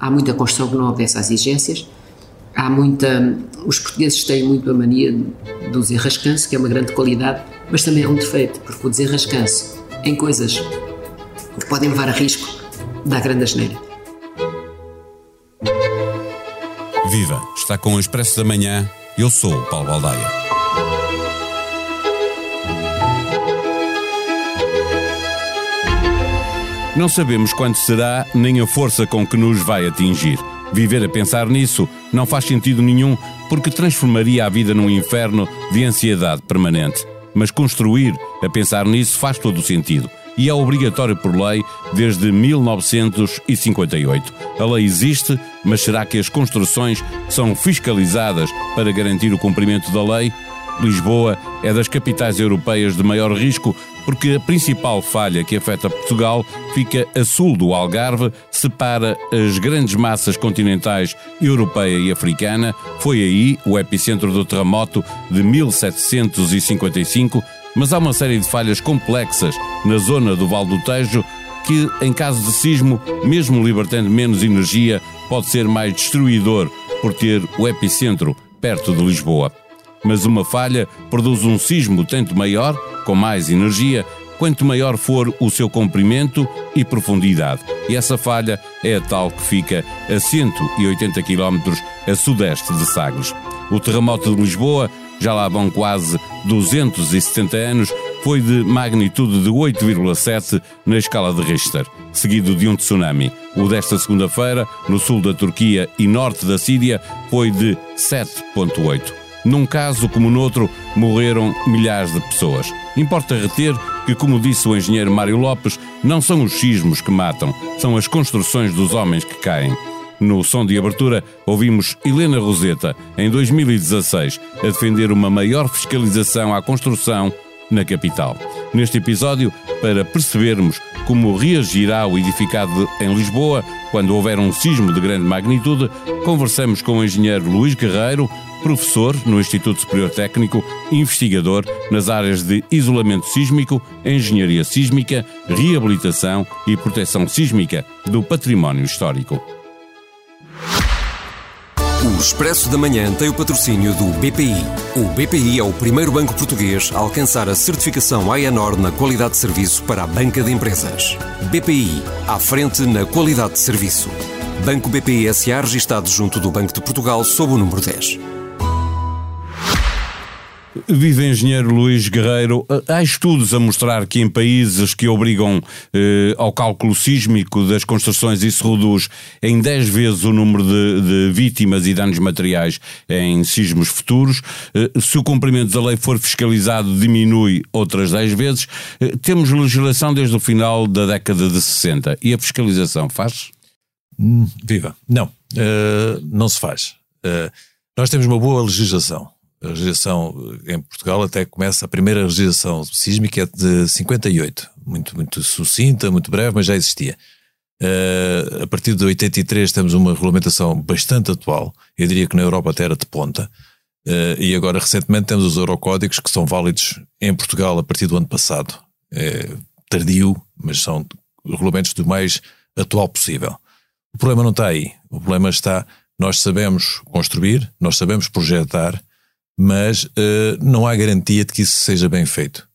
há muita construção que não obedece às exigências, há muita. Os portugueses têm muito a mania do desenrascanço, que é uma grande qualidade, mas também é um defeito, porque o desenrascanço em coisas que podem levar a risco dá grande asneira. Viva! Está com o Expresso da Manhã. Eu sou o Paulo Baldaia. Não sabemos quando será, nem a força com que nos vai atingir. Viver a pensar nisso não faz sentido nenhum, porque transformaria a vida num inferno de ansiedade permanente. Mas construir a pensar nisso faz todo o sentido. E é obrigatório por lei desde 1958. A lei existe, mas será que as construções são fiscalizadas para garantir o cumprimento da lei? Lisboa é das capitais europeias de maior risco porque a principal falha que afeta Portugal fica a sul do Algarve, separa as grandes massas continentais europeia e africana. Foi aí o epicentro do terremoto de 1755, mas há uma série de falhas complexas na zona do Val do Tejo que, em caso de sismo, mesmo libertando menos energia, pode ser mais destruidor por ter o epicentro perto de Lisboa. Mas uma falha produz um sismo tanto maior com mais energia, quanto maior for o seu comprimento e profundidade. E essa falha é a tal que fica a 180 km a sudeste de Sagres. O terremoto de Lisboa, já lá vão quase 270 anos, foi de magnitude de 8,7 na escala de Richter, seguido de um tsunami. O desta segunda-feira, no sul da Turquia e norte da Síria, foi de 7,8. Num caso como noutro, morreram milhares de pessoas. Importa reter que, como disse o engenheiro Mário Lopes, não são os sismos que matam, são as construções dos homens que caem. No som de abertura, ouvimos Helena Roseta, em 2016, a defender uma maior fiscalização à construção na capital. Neste episódio, para percebermos como reagirá o edificado em Lisboa quando houver um sismo de grande magnitude, conversamos com o engenheiro Luís Guerreiro, professor no Instituto Superior Técnico, investigador nas áreas de isolamento sísmico, engenharia sísmica, reabilitação e proteção sísmica do património histórico. O Expresso da Manhã tem o patrocínio do BPI. O BPI é o primeiro banco português a alcançar a certificação AENOR na qualidade de serviço para a banca de empresas. BPI, à frente na qualidade de serviço. Banco BPI SA registado junto do Banco de Portugal sob o número 10. Vive engenheiro Luís Guerreiro. Há estudos a mostrar que em países que obrigam eh, ao cálculo sísmico das construções isso reduz em 10 vezes o número de, de vítimas e danos materiais em sismos futuros. Eh, se o cumprimento da lei for fiscalizado, diminui outras 10 vezes. Eh, temos legislação desde o final da década de 60. E a fiscalização faz? Viva. Não, uh, não se faz. Uh, nós temos uma boa legislação a legislação em Portugal até começa, a primeira legislação sísmica é de 58, muito, muito sucinta, muito breve, mas já existia. Uh, a partir de 83 temos uma regulamentação bastante atual, eu diria que na Europa até era de ponta, uh, e agora recentemente temos os Eurocódigos que são válidos em Portugal a partir do ano passado. É tardio, mas são regulamentos do mais atual possível. O problema não está aí, o problema está, nós sabemos construir, nós sabemos projetar, mas uh, não há garantia de que isso seja bem feito.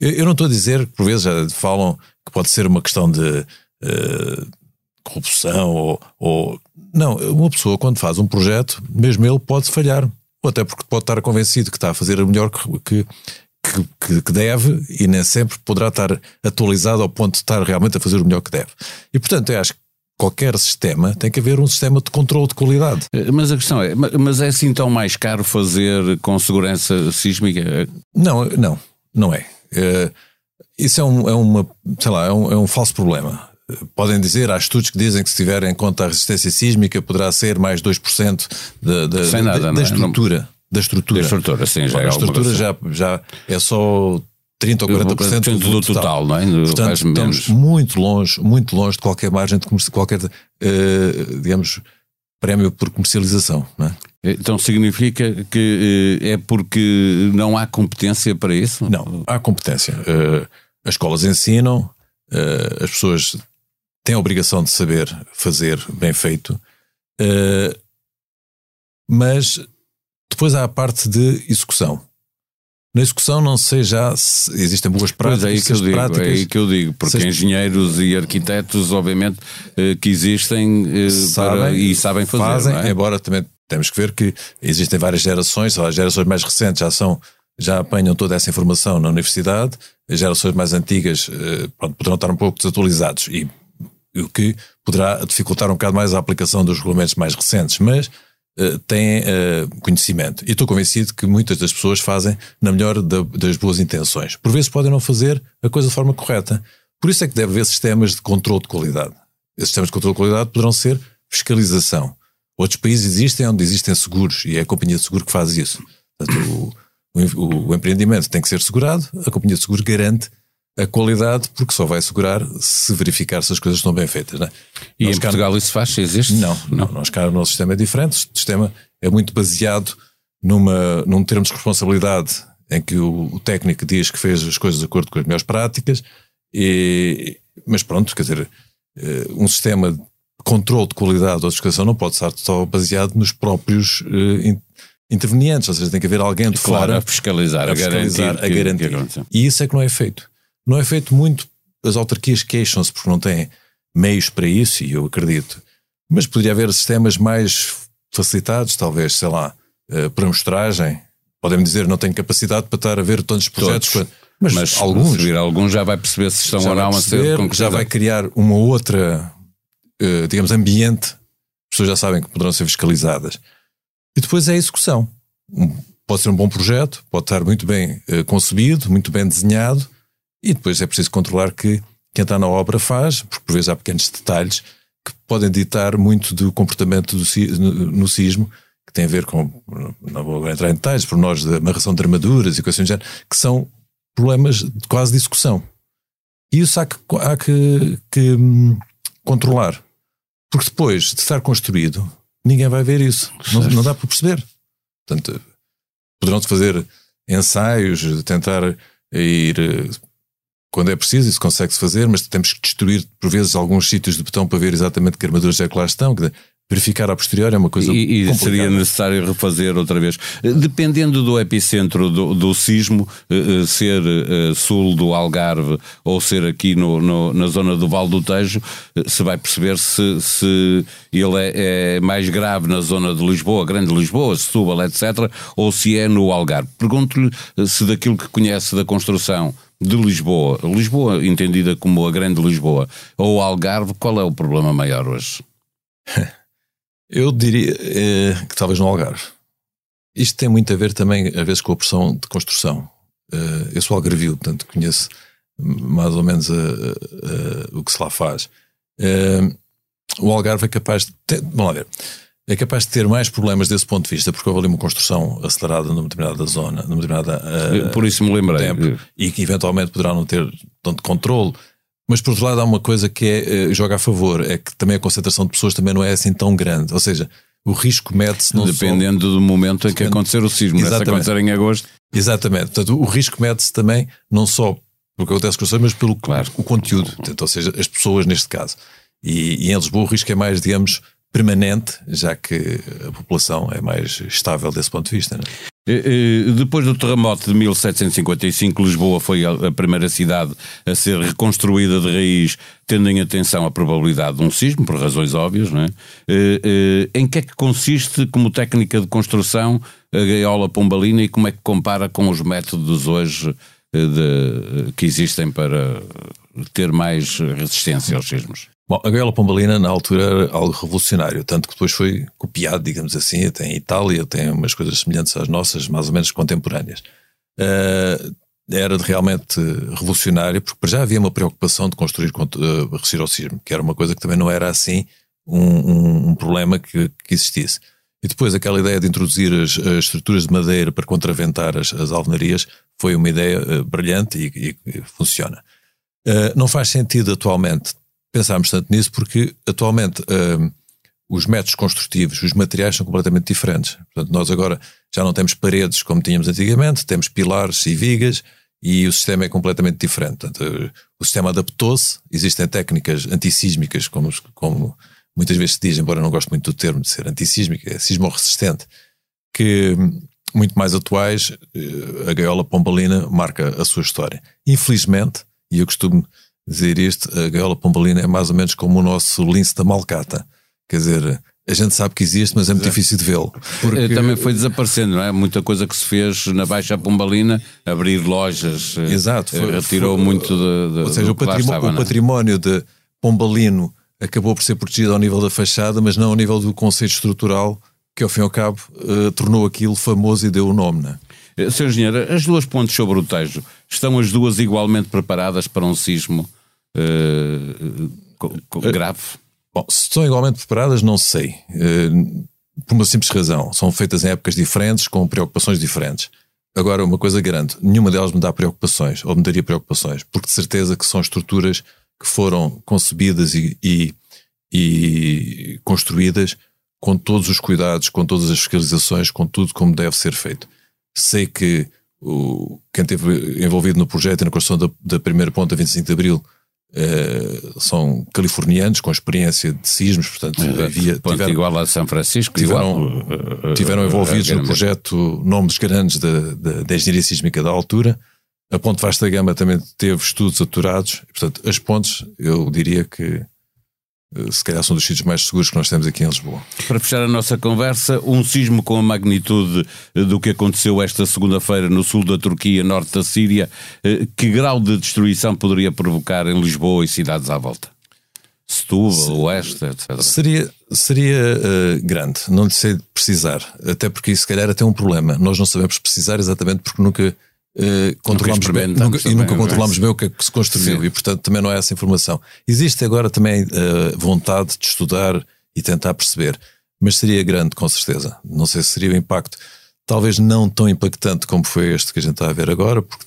Eu, eu, não estou a dizer que por vezes já falam que pode ser uma questão de uh, corrupção ou, ou, Não, uma pessoa quando faz um projeto, mesmo ele pode falhar. Ou até porque pode estar convencido que está a fazer o melhor que, que, que, deve e nem sempre poderá estar atualizado ao ponto de estar realmente a fazer o melhor que deve. E portanto, eu acho que qualquer sistema tem que haver um sistema de controle de qualidade. Eh, mas a questão é, mas é assim tão mais caro fazer com segurança sísmica? Não, não, não é. Uh, isso é, um, é uma, sei lá, é um, é um falso problema. Podem dizer, há estudos que dizem que se tiver em conta a resistência sísmica poderá ser mais 2% da, da, Sem nada, da, da estrutura. Não... Da estrutura. Da estrutura, sim, já a é estrutura já, já é só 30 ou 40% do, do total, total, não é? Portanto, estamos muito longe, muito longe de qualquer margem de qualquer, uh, digamos, prémio por comercialização, não é? Então significa que uh, é porque não há competência para isso? Não, há competência. Uh, as escolas ensinam, as pessoas tem a obrigação de saber fazer bem feito, mas depois há a parte de execução. Na execução não sei já se existem boas práticas. Pois é aí que eu digo, práticas, é aí que eu digo, porque se... engenheiros e arquitetos, obviamente, eh, que existem sabem, para, e sabem fazer. Fazem, é? embora também temos que ver que existem várias gerações, as gerações mais recentes já são já apanham toda essa informação na universidade, as gerações mais antigas pronto, poderão estar um pouco desatualizados e o que poderá dificultar um bocado mais a aplicação dos regulamentos mais recentes, mas uh, têm uh, conhecimento. E estou convencido que muitas das pessoas fazem na melhor da, das boas intenções. Por vezes podem não fazer a coisa de forma correta. Por isso é que deve haver sistemas de controle de qualidade. Esses sistemas de controle de qualidade poderão ser fiscalização. Outros países existem onde existem seguros e é a companhia de seguro que faz isso. Portanto, o, o, o empreendimento tem que ser segurado, a companhia de seguro garante a qualidade, porque só vai assegurar se verificar se as coisas estão bem feitas. Não é? E nós em Portugal isso faz? Existe? Não, não. Nós cá o nosso sistema é diferente. O sistema é muito baseado numa, num termo de responsabilidade em que o, o, técnico diz que fez as coisas de acordo com as melhores práticas, e, mas pronto, quer dizer, eh, um sistema de controle de qualidade ou de fiscalização não pode estar só baseado nos próprios uh, intervenientes, ou seja, tem que haver alguém de claro, fora a fiscalizar, a, a fiscalizar, garantir. A garantir. Que, e isso é que não é feito. Não é feito muito, as autarquias queixam-se porque não têm meios para isso, e eu acredito. Mas poderia haver sistemas mais facilitados, talvez, sei lá, uh, por amostragem. Podem-me dizer, não tenho capacidade para estar a ver tantos projetos. Todos. Mas, mas alguns, alguns já vai perceber se estão ou não a ser Já vai criar uma outra, uh, digamos, ambiente. As pessoas já sabem que poderão ser fiscalizadas. E depois é a execução. Pode ser um bom projeto, pode estar muito bem uh, concebido, muito bem desenhado, e depois é preciso controlar que quem está na obra faz, porque por vezes há pequenos detalhes que podem ditar muito do comportamento do, no, sismo, que tem a ver com, não vou entrar em detalhes, por nós da amarração de armaduras e coisas assim, que são problemas de quase de execução. E isso há que, há que, que hum, controlar. Porque depois de estar construído, ninguém vai ver isso. Não, não, dá para perceber. Portanto, poderão-se fazer ensaios, tentar ir quando é preciso, isso consegue-se fazer, mas temos que destruir, por vezes, alguns sítios de botão para ver exatamente que armaduras é que lá estão. Verificar a posteriori é uma coisa E, e seria necessário refazer outra vez. Dependendo do epicentro do, do sismo, eh, eh, ser eh, sul do Algarve ou ser aqui no, no, na zona do Val do Tejo, se vai perceber se, se ele é, é, mais grave na zona de Lisboa, Grande Lisboa, Setúbal, etc., ou se é no Algarve. Pergunto-lhe se daquilo que conhece da construção de Lisboa, Lisboa entendida como a Grande Lisboa, ou Algarve, qual é o problema maior hoje? Eu diria eh, que talvez no Algarve. Isto tem muito a ver também, às vezes, com a pressão de construção. Eh, eu sou algarvio, portanto conheço mais ou menos a, a, a, o que se lá faz. Eh, o Algarve é capaz de. Vamos lá ver é capaz de ter mais problemas desse ponto de vista, porque houve ali uma construção acelerada numa determinada zona, numa determinada. Uh, Por isso me lembrei. Tempo, e que eventualmente poderá não ter tanto controle. Mas por outro lado há uma coisa que é, uh, joga a favor, é que também a concentração de pessoas também não é assim tão grande. Ou seja, o risco mede-se não Dependendo só, do momento em que acontecer o sismo, né? se acontecer em agosto. Exatamente. Portanto, o risco mede-se também não só pelo que acontece com pessoas, mas pelo claro. o conteúdo. Portanto, ou seja, as pessoas neste caso. E, e em Lisboa o risco é mais, digamos, permanente, já que a população é mais estável desse ponto de vista. É? Depois do terremoto de 1755, Lisboa foi a primeira cidade a ser reconstruída de raiz, tendo em atenção a probabilidade de um sismo, por razões óbvias. Não é? Em que é que consiste, como técnica de construção, a gaiola pombalina e como é que compara com os métodos hoje de, que existem para ter mais resistência aos sismos? Bom, a gaiola pombalina na altura era algo revolucionário, tanto que depois foi copiado, digamos assim, até em Itália, tem umas coisas semelhantes às nossas, mais ou menos contemporâneas. Uh, era realmente revolucionário, porque já havia uma preocupação de construir uh, sismo, que era uma coisa que também não era assim um, um, um problema que, que, existisse. E depois aquela ideia de introduzir as, as estruturas de madeira para contraventar as, as alvenarias foi uma ideia uh, brilhante e, e, e funciona. Uh, não faz sentido atualmente pensámos tanto nisso porque atualmente uh, os métodos construtivos, os materiais são completamente diferentes. Portanto, nós agora já não temos paredes como tínhamos antigamente, temos pilares e vigas e o sistema é completamente diferente. Portanto, o sistema adaptou-se, existem técnicas antissísmicas, como, como muitas vezes se diz, embora eu não goste muito do termo de ser antissísmica, é sismo-resistente, que muito mais atuais, eh, a gaiola pombalina marca a sua história. Infelizmente, e eu costumo dizer isto, a gaiola pombalina é mais ou menos como o nosso lince da malcata. Quer dizer, a gente sabe que existe, mas é muito difícil de vê-lo. Porque... Eh, também foi desaparecendo, não é? Muita coisa que se fez na Baixa Pombalina, abrir lojas, eh, Exato, foi, retirou foi, muito de, de, Ou seja, o, património, estava, o é? património de Pombalino acabou por ser protegido ao nível da fachada, mas não ao nível do conceito estrutural que ao fim e ao cabo uh, tornou aquilo famoso e deu o nome, não é? Sr. Engenheiro, as duas pontes sobre o Tejo, estão as duas igualmente preparadas para um sismo uh, grave? Bom, se estão igualmente preparadas, não sei. Uh, por uma simples razão. São feitas em épocas diferentes, com preocupações diferentes. Agora, uma coisa garanto, nenhuma delas me dá preocupações, ou me daria preocupações, porque de certeza que são estruturas que foram concebidas e, e, e construídas com todos os cuidados, com todas as fiscalizações, com tudo como deve ser feito. Sei que o, quem esteve envolvido no projeto e na construção da, da primeira ponta 25 de Abril eh, são californianos com experiência de sismos, portanto é, havia, tiveram, igual a São Francisco, tiveram, igual, tiveram uh, envolvidos uh, no projeto nomes grandes da, engenharia sísmica da altura. A Ponte Vasta Gama também teve estudos aturados, portanto as pontes eu diria que eh, se calhar são dos sítios mais seguros que nós temos aqui em Lisboa. Para fechar a nossa conversa, um sismo com a magnitude eh, do que aconteceu esta segunda-feira no sul da Turquia, norte da Síria, eh, que grau de destruição poderia provocar em Lisboa e cidades à volta? Setúbal, Oeste, etc. Seria, seria uh, grande, não lhe sei precisar, até porque isso se calhar é até um problema. Nós não sabemos precisar exatamente porque nunca Uh, controlamos bem, nunca, e nunca controlamos bem o que é que se construiu Sim. e portanto também não é essa informação. Existe agora também uh, vontade de estudar e tentar perceber, mas seria grande com certeza. Não sei se seria o impacto, talvez não tão impactante como foi este que a gente está a ver agora, porque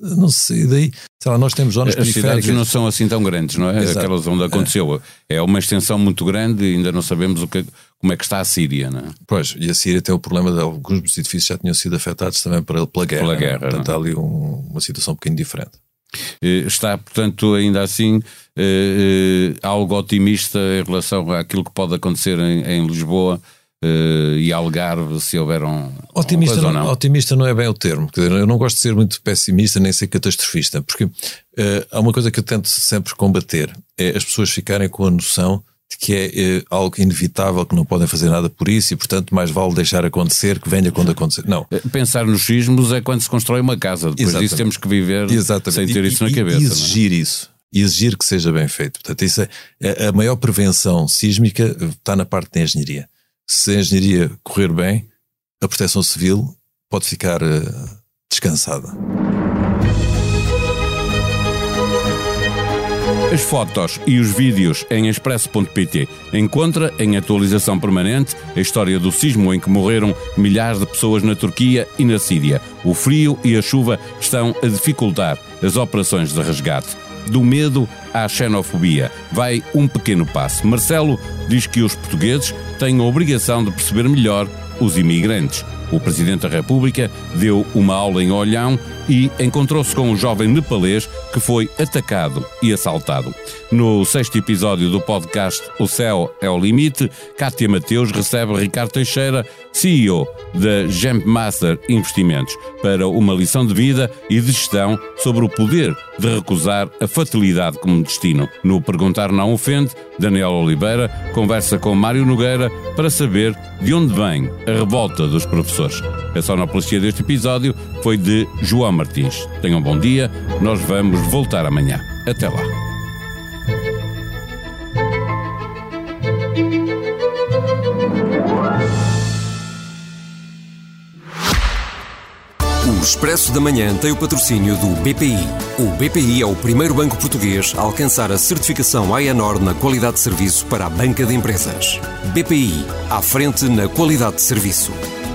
não sei, daí, sei lá, nós temos zonas As cidades não são assim tão grandes, não é? Exato. Aquelas onde aconteceu. É. é uma extensão muito grande e ainda não sabemos o que, como é que está a Síria, não é? Pois, e a Síria tem o problema de alguns dos edifícios já tinham sido afetados também pela, pela guerra. Pela guerra. Portanto, está ali um, uma situação um bocadinho diferente. Está, portanto, ainda assim eh, eh, algo otimista em relação àquilo que pode acontecer em, em Lisboa uh, e Algarve se houver um. Otimista não, não, otimista não é bem o termo. eu não gosto de ser muito pessimista nem ser catastrofista, porque uh, há uma coisa que eu tento sempre combater: é as pessoas ficarem com a noção de que é, é algo inevitável, que não podem fazer nada por isso e, portanto, mais vale deixar acontecer que venha quando acontecer. Não. Pensar nos sismos é quando se constrói uma casa. Depois Exatamente. disso temos que viver Exatamente. sem ter e, isso na cabeça. E é? exigir é? isso. E exigir que seja bem feito. Portanto, isso é, é, a maior prevenção sísmica está na parte da engenharia se a engenharia correr bem, a proteção civil pode ficar uh, descansada. As fotos e os vídeos em expresso.pt encontra em atualização permanente a história do sismo em que morreram milhares de pessoas na Turquia e na Síria. O frio e a chuva estão a dificultar as operações de resgate. Do medo à xenofobia vai um pequeno passo. Marcelo diz que os portugueses têm a obrigação de perceber melhor os imigrantes. O Presidente da República deu uma aula em Olhão e encontrou-se com um jovem nepalês que foi atacado e assaltado. No sexto episódio do podcast O Céu é o Limite, Kátia Mateus recebe Ricardo Teixeira, CEO da Master Investimentos, para uma lição de vida e de gestão sobre o poder de recusar a fatalidade como destino. No Perguntar Não Ofende, Daniel Oliveira conversa com Mário Nogueira para saber de onde vem a revolta dos professores. A sonoplastia deste episódio foi de João Martins. Tenham um bom dia, nós vamos voltar amanhã. Até lá. O Expresso da Manhã tem o patrocínio do BPI. O BPI é o primeiro banco português a alcançar a certificação AENOR na qualidade de serviço para a banca de empresas. BPI, à frente na qualidade de serviço.